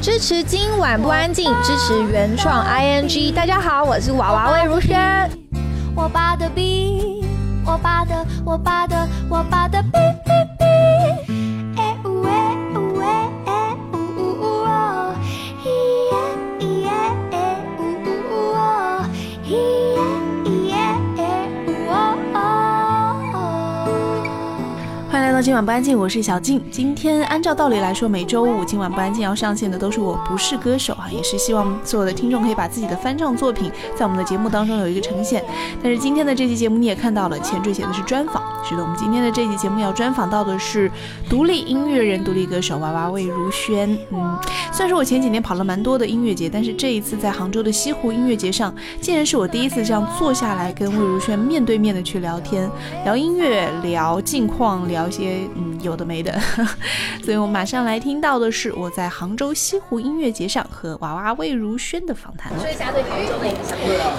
支持今晚不安静，支持原创 ing。大家好，我是娃娃魏如萱。我爸的笔，我爸的，我爸的，我爸的笔今晚不安静，我是小静。今天按照道理来说，每周五今晚不安静要上线的都是我不是歌手啊，也是希望所有的听众可以把自己的翻唱作品在我们的节目当中有一个呈现。但是今天的这期节目你也看到了，前缀写的是专访。是的，我们今天的这期节目要专访到的是独立音乐人、独立歌手娃娃魏如萱。嗯，虽然说我前几年跑了蛮多的音乐节，但是这一次在杭州的西湖音乐节上，竟然是我第一次这样坐下来跟魏如萱面对面的去聊天，聊音乐，聊近况，聊一些嗯有的没的。所以我马上来听到的是我在杭州西湖音乐节上和娃娃魏如萱的访谈了。说一下对杭州的影响。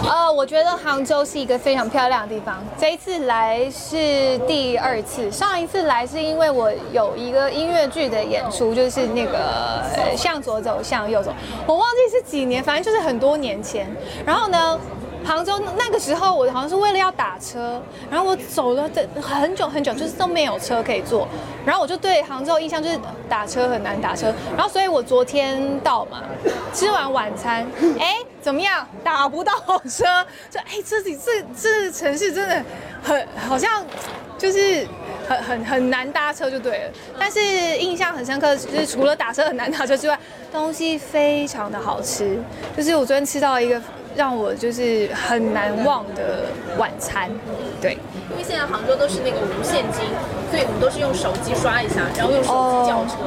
呃，我觉得杭州是一个非常漂亮的地方。这一次来是第二次，上一次来是因为我有一个音乐剧的演出，就是那个向左走，向右走，我忘记是几年，反正就是很多年前。然后呢？杭州那个时候，我好像是为了要打车，然后我走了的很久很久，就是都没有车可以坐，然后我就对杭州印象就是打车很难打车，然后所以我昨天到嘛，吃完晚餐，哎，怎么样？打不到车，就哎，这里这这城市真的很好像就是。很很很难搭车就对了，但是印象很深刻，就是除了打车很难打车之外，东西非常的好吃。就是我昨天吃到一个让我就是很难忘的晚餐，对。因为现在杭州都是那个无现金，所以我们都是用手机刷一下，然后用手机叫车。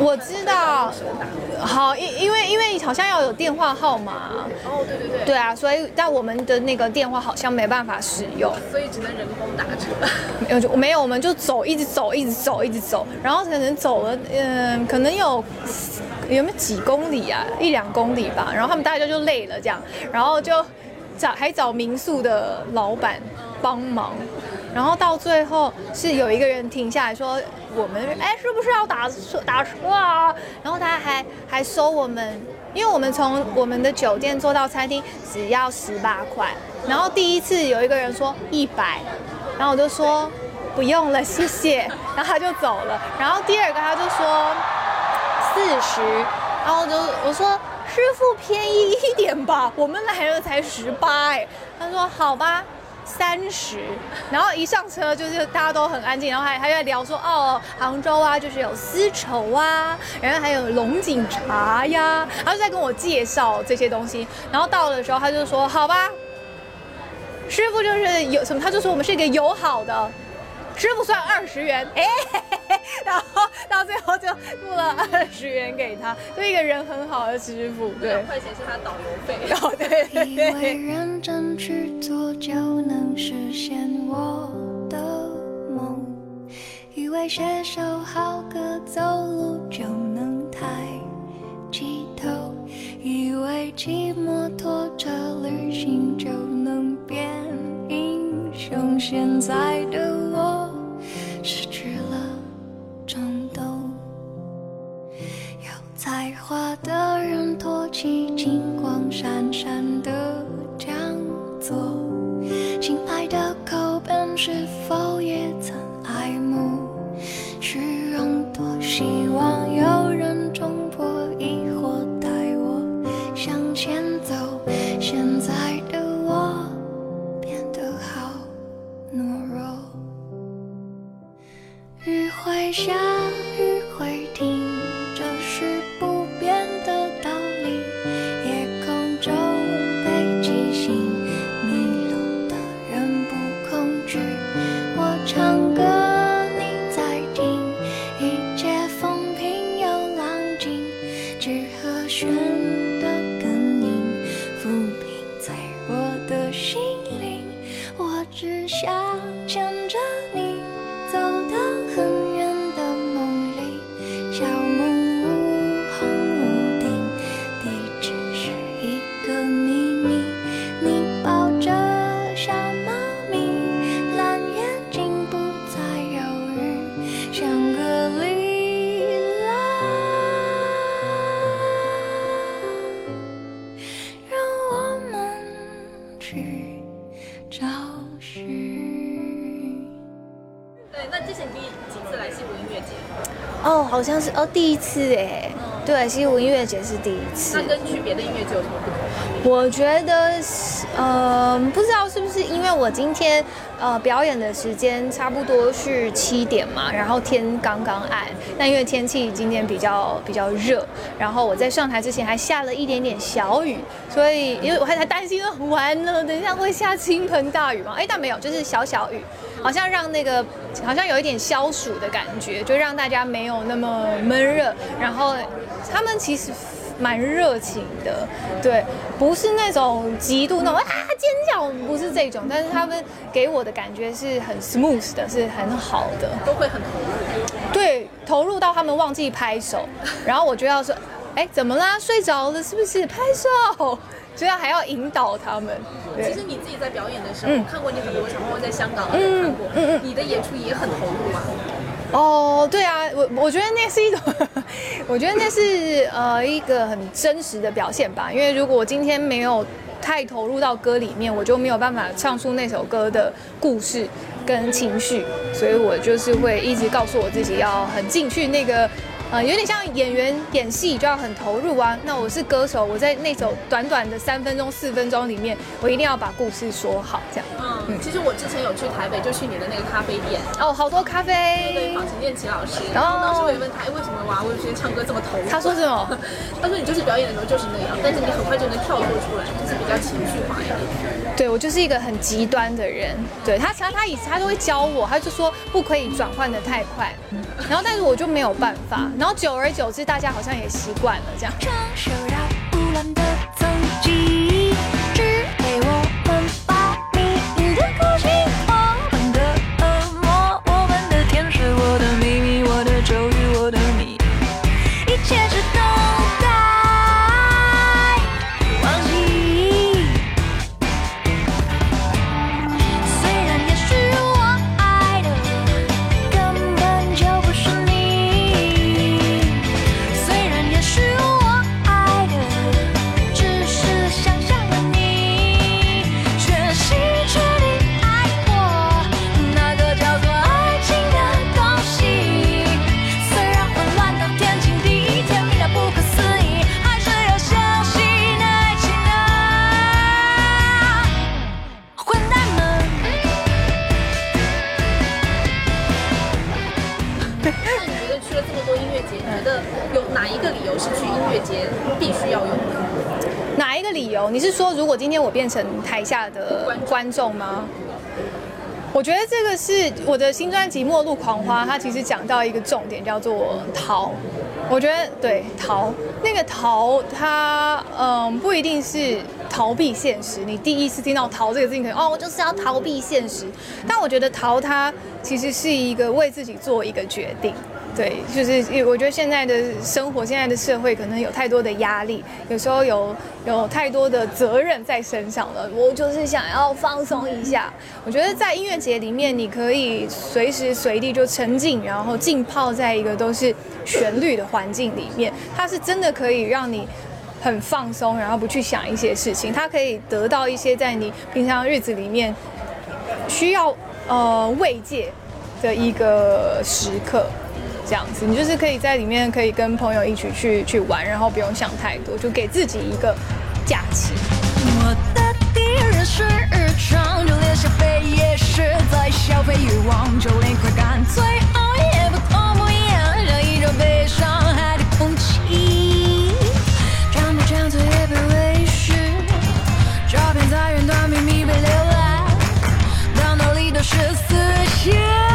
我知道，好，因因为因为好像要有电话号码。哦，对对对。对啊，所以但我们的那个电话好像没办法使用，所以只能人工打车。没有就没有，我们就走，一直走，一直走，一直走，然后可能走了，嗯，可能有有没有几公里啊，一两公里吧。然后他们大家就累了这样，然后就找还找民宿的老板帮忙。然后到最后是有一个人停下来说：“我们哎，是不是要打车打车啊？”然后他还还收我们，因为我们从我们的酒店坐到餐厅只要十八块。然后第一次有一个人说一百，然后我就说不用了，谢谢。然后他就走了。然后第二个他就说四十，然后就我说师傅便宜一点吧，我们来了才十八哎。他说好吧。三十，然后一上车就是大家都很安静，然后还还在聊说哦，杭州啊，就是有丝绸啊，然后还有龙井茶呀，然后就在跟我介绍这些东西。然后到的时候他就说好吧，师傅就是有什么，他就说我们是一个友好的，师傅算二十元，哎，然后到最后就付了二十元给他，就一个人很好的师傅，对，两块钱是他导游费。哦对对以为对。认真去做就能实现我的梦，以为写首好歌走路就能抬起头，以为骑摩托车旅行就能变英像。现在的我失去了冲动。有才华的人托起金光闪闪的好像是哦，第一次哎，对，西湖音乐节是第一次。那跟去别的音乐节有什么不同？我觉得是，呃，不知道是不是因为我今天呃表演的时间差不多是七点嘛，然后天刚刚暗，那因为天气今天比较比较热，然后我在上台之前还下了一点点小雨，所以因为我还在担心说完了，等一下会下倾盆大雨嘛，哎，但没有，就是小小雨，好像让那个好像有一点消暑的感觉，就让大家没有那么闷热，然后他们其实。蛮热情的，对，不是那种极度那种啊尖叫，不是这种，但是他们给我的感觉是很 smooth 的，是很好的，都会很投入，对，投入到他们忘记拍手，然后我就要说，哎，怎么啦？睡着了是不是？拍手，就要还要引导他们。其实你自己在表演的时候，看过你很多场，包括在香港也看过，嗯嗯，你的演出也很投入啊。哦，对啊，我我觉得那是一种，我觉得那是呃一个很真实的表现吧。因为如果我今天没有太投入到歌里面，我就没有办法唱出那首歌的故事跟情绪，所以我就是会一直告诉我自己要很进去那个。呃，有点像演员演戏就要很投入啊。那我是歌手，我在那首短短的三分钟、四分钟里面，我一定要把故事说好，这样。嗯，其实我之前有去台北，就去你的那个咖啡店。哦，好多咖啡。对对，访陈建奇老师。然后当时我也问他，哎，为什唱歌这么投入？他说这种？他说你就是表演的时候就是那样，但是你很快就能跳脱出来，就是比较情绪化一点。对，我就是一个很极端的人。对他，常他以前他都会教我，他就说不可以转换的太快。然后，但是我就没有办法。然后久而久之，大家好像也习惯了这样。果今天我变成台下的观众吗？我觉得这个是我的新专辑《末路狂花》，它其实讲到一个重点，叫做逃。我觉得对逃，那个逃，它嗯不一定是逃避现实。你第一次听到“逃”这个字，可能哦，我就是要逃避现实。但我觉得逃，它其实是一个为自己做一个决定。对，就是我觉得现在的生活，现在的社会可能有太多的压力，有时候有有太多的责任在身上了。我就是想要放松一下。我觉得在音乐节里面，你可以随时随地就沉浸，然后浸泡在一个都是旋律的环境里面，它是真的可以让你很放松，然后不去想一些事情。它可以得到一些在你平常日子里面需要呃慰藉的一个时刻。这样子，你就是可以在里面可以跟朋友一起去去玩，然后不用想太多，就给自己一个假期。我的敌人是日常，就连消费也是在消费欲望，就连快感最后也不痛不痒，像一种悲伤还得空气，讲不讲错也被微视，照片在云端秘密被浏览，到哪里都是思想。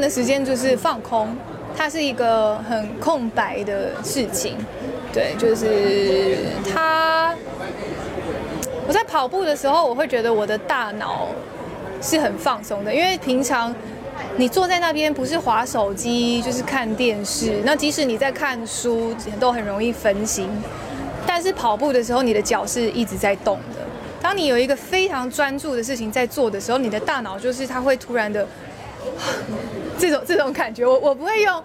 的时间就是放空，它是一个很空白的事情。对，就是它。我在跑步的时候，我会觉得我的大脑是很放松的，因为平常你坐在那边不是划手机就是看电视，那即使你在看书，都很容易分心。但是跑步的时候，你的脚是一直在动的。当你有一个非常专注的事情在做的时候，你的大脑就是它会突然的这种这种感觉。我我不会用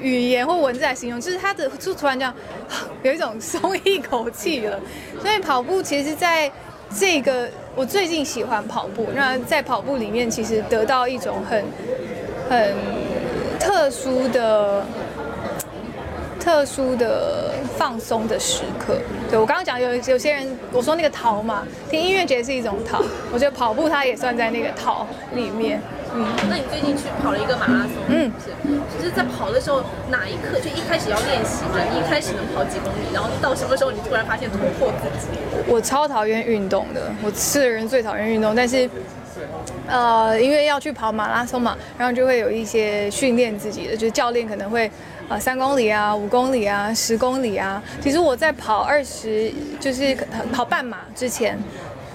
语言或文字来形容，就是它的就突然这样有一种松一口气了。所以跑步其实，在这个我最近喜欢跑步，那在跑步里面其实得到一种很很特殊的。特殊的放松的时刻，对我刚刚讲有有些人我说那个逃嘛，听音乐节是一种逃，我觉得跑步它也算在那个逃里面。嗯，那你最近去跑了一个马拉松，嗯，是，就是在跑的时候哪一刻就一开始要练习嘛？你一开始能跑几公里，然后到什么时候你突然发现突破自己？我超讨厌运动的，我是人最讨厌运动，但是。呃，因为要去跑马拉松嘛，然后就会有一些训练自己的，就是教练可能会，呃，三公里啊，五公里啊，十公里啊。其实我在跑二十，就是跑半马之前，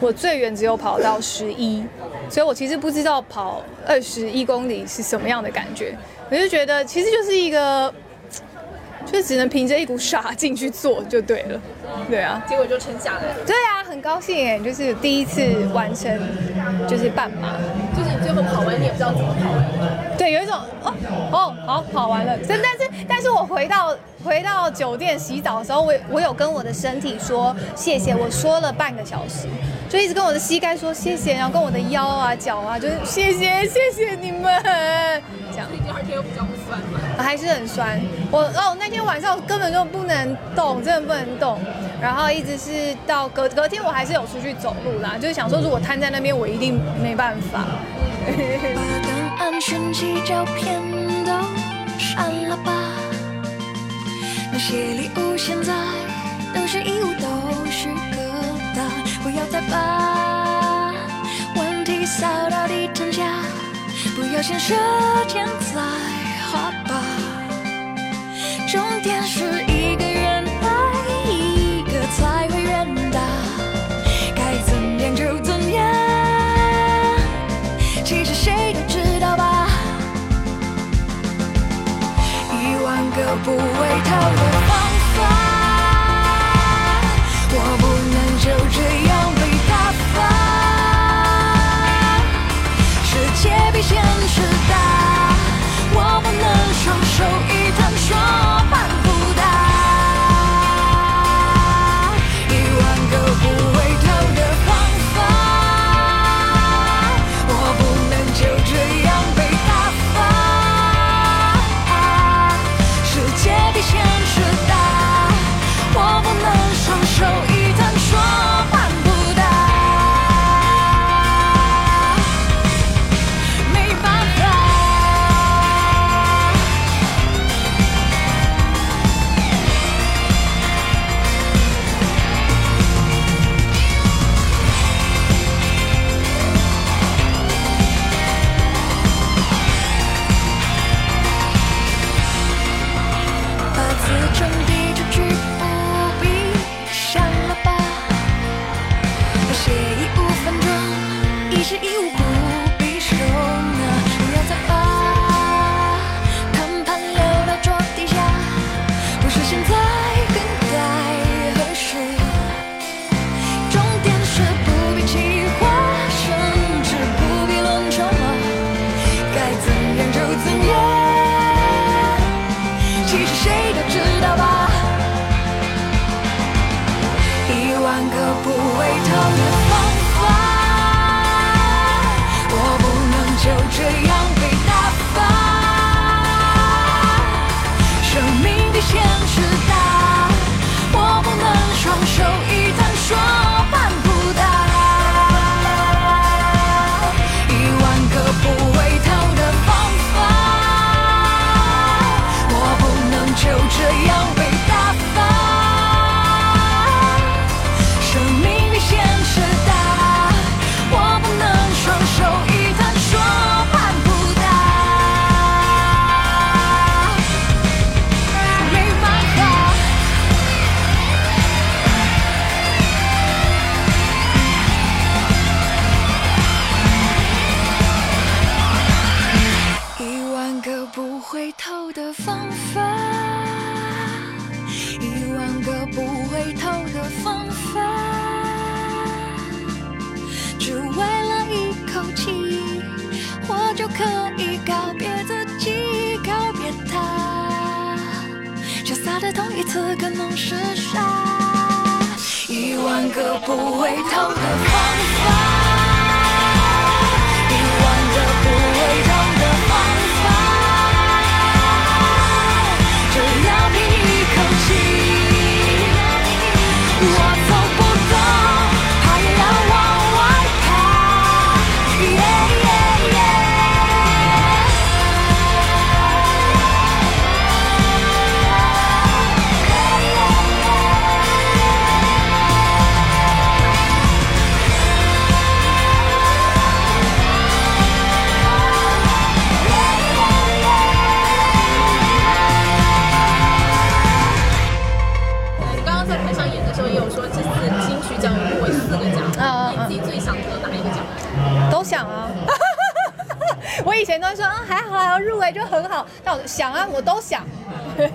我最远只有跑到十一，所以我其实不知道跑二十一公里是什么样的感觉。我就觉得其实就是一个。就只能凭着一股傻劲去做就对了，对啊，结果就撑下来。对啊，很高兴哎，就是第一次完成，就是半马，就是你最后跑完你也不知道怎么跑完。对，有一种哦哦好跑完了，但但是但是我回到回到酒店洗澡的时候，我我有跟我的身体说谢谢，我说了半个小时，就一直跟我的膝盖说谢谢，然后跟我的腰啊脚啊，就是谢谢谢谢你们，这样。第二天又比较不酸吗？还是很酸。我哦那天晚上根本就不能动，真的不能动。然后一直是到隔隔天，我还是有出去走路啦，就是想说如果瘫在那边，我一定没办法。把档案、讯息、照片都删了吧，那些礼物现在都是义务，都是疙瘩。不要再把问题扫到地毯下，不要先射箭再画靶。重点是一个人我不会逃的方法，我不能就这样被打发。世界比现实大，我不能双手法，一万个不回头的方法，只为了一口气，我就可以告别自己，告别他，潇洒的同一次可能是傻，一万个不回头的方法。就很好，但我想啊，我都想。刚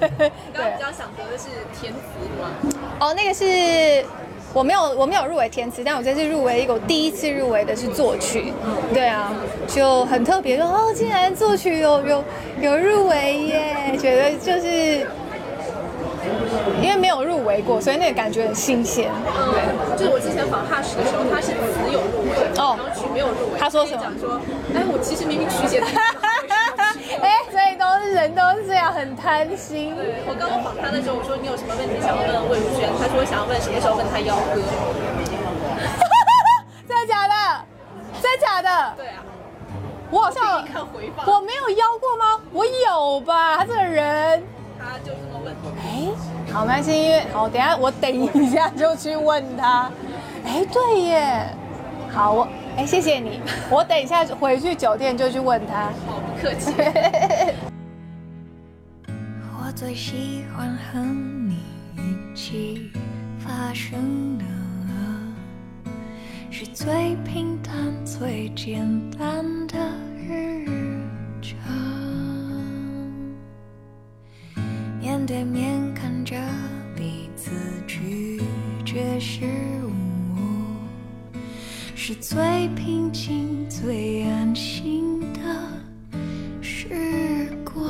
刚比较想得的是填词吗？哦，那个是我没有，我没有入围填词，但我这次入围一个，我第一次入围的是作曲。对啊，就很特别，说哦，竟然作曲有有有入围耶，觉得就是因为没有入围过，所以那个感觉很新鲜。对，就是我之前访哈士的时候，他是词有入围，然后曲没有入围。他说什么？讲说，哎，我其实明明曲写的。哎，所以都是人都是这样，很贪心。对我刚刚访他的时候，我说你有什么问题想要问魏如萱？他说想要问什么时候问他邀歌。真的假的？真的假的？对啊。我好像我没有邀过吗？我有吧？他这个人。他就这么问。哎，好，没关系，因为好，等下我等一下就去问他。哎，对耶。好，我。哎，谢谢你。我等一下回去酒店就去问他。好，不客气。我最喜欢和你一起发生的，是最平淡、最简单的日常。对面看着彼此拒绝失。是最平静、最安心的时光。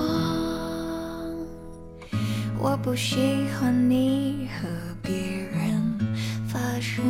我不喜欢你和别人发生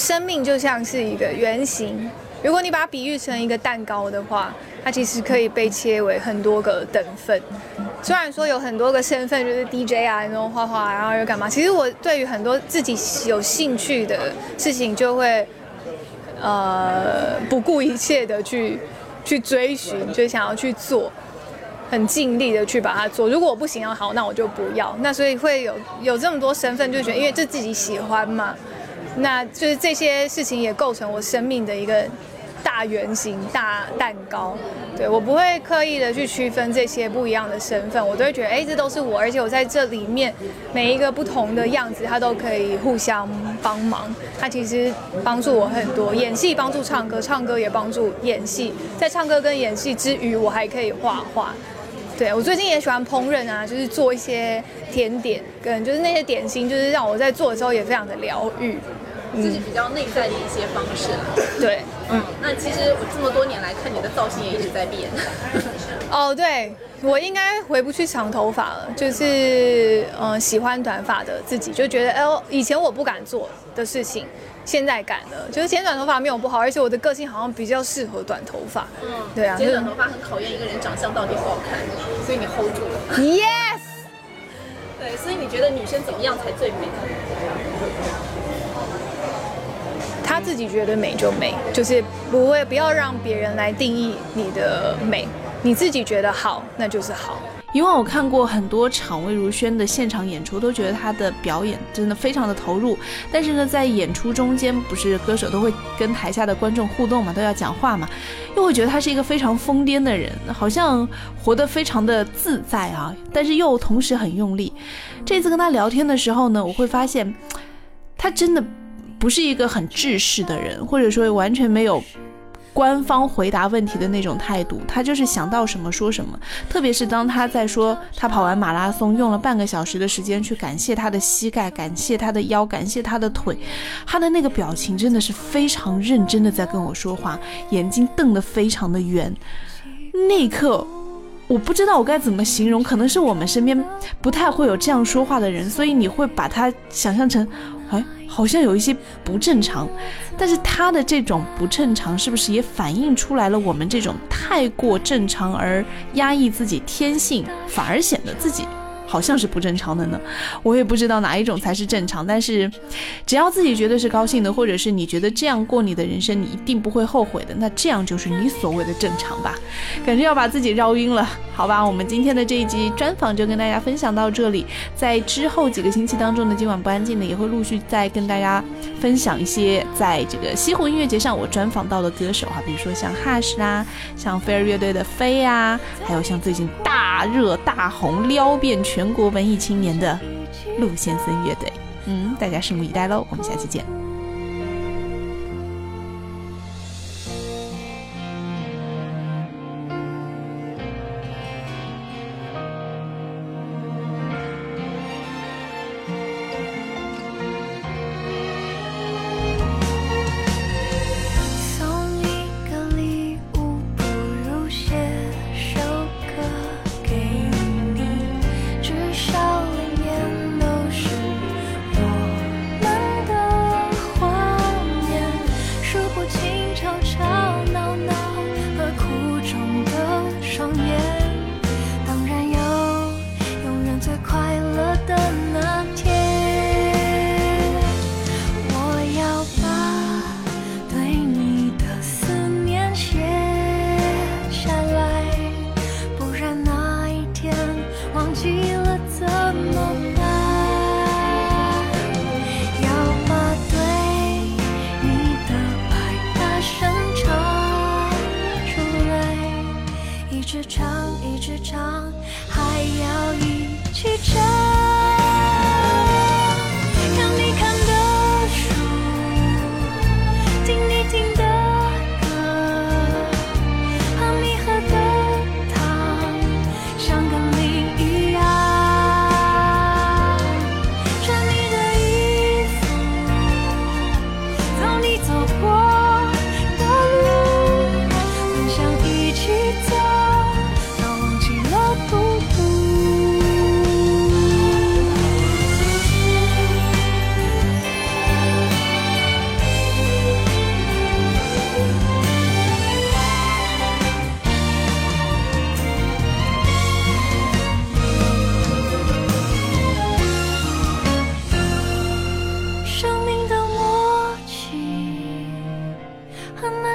生命就像是一个圆形，如果你把它比喻成一个蛋糕的话，它其实可以被切为很多个等份。虽然说有很多个身份，就是 DJ 啊，那种画画，然后又干嘛？其实我对于很多自己有兴趣的事情，就会呃不顾一切的去去追寻，就想要去做。很尽力的去把它做。如果我不行，好，那我就不要。那所以会有有这么多身份，就觉得因为这自己喜欢嘛，那就是这些事情也构成我生命的一个大圆形、大蛋糕。对我不会刻意的去区分这些不一样的身份，我都会觉得，哎，这都是我，而且我在这里面每一个不同的样子，它都可以互相帮忙。它其实帮助我很多，演戏帮助唱歌，唱歌也帮助演戏。在唱歌跟演戏之余，我还可以画画。对我最近也喜欢烹饪啊，就是做一些甜点，跟就是那些点心，就是让我在做的时候也非常的疗愈。这是比较内在的一些方式啦。对，嗯，那其实我这么多年来看你的造型也一直在变。哦，对我应该回不去长头发了，就是嗯、喜欢短发的自己就觉得，哎呦，以前我不敢做的事情，现在敢了。就是剪短头发没有不好，而且我的个性好像比较适合短头发。嗯，对啊，剪短头发很考验一个人长相到底好不好看，所以你 hold 住了。Yes。对，所以你觉得女生怎么样才最美？她自己觉得美就美，就是不会不要让别人来定义你的美，你自己觉得好那就是好。因为我看过很多场魏如萱的现场演出，都觉得她的表演真的非常的投入。但是呢，在演出中间，不是歌手都会跟台下的观众互动嘛，都要讲话嘛，又会觉得她是一个非常疯癫的人，好像活得非常的自在啊，但是又同时很用力。这次跟她聊天的时候呢，我会发现，她真的不是一个很制式的人，或者说完全没有。官方回答问题的那种态度，他就是想到什么说什么。特别是当他在说他跑完马拉松用了半个小时的时间去感谢他的膝盖、感谢他的腰、感谢他的腿，他的那个表情真的是非常认真的在跟我说话，眼睛瞪得非常的圆。那一刻，我不知道我该怎么形容，可能是我们身边不太会有这样说话的人，所以你会把他想象成，哎，好像有一些不正常。但是他的这种不正常，是不是也反映出来了我们这种太过正常而压抑自己天性，反而显得自己好像是不正常的呢？我也不知道哪一种才是正常。但是，只要自己觉得是高兴的，或者是你觉得这样过你的人生，你一定不会后悔的，那这样就是你所谓的正常吧？感觉要把自己绕晕了，好吧？我们今天的这一集专访就跟大家分享到这里，在之后几个星期当中呢，今晚不安静呢也会陆续再跟大家分享一些在这个西湖音乐节上我专访到的歌手哈，比如说像 Hush 啦，像飞儿乐队的飞啊，还有像最近大热大红撩遍全全国文艺青年的陆先生乐队。嗯，大家拭目以待喽，我们下期见。一直唱一直唱还要一起唱。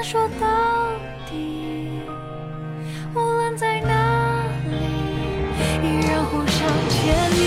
说到底无论在哪里依然互相牵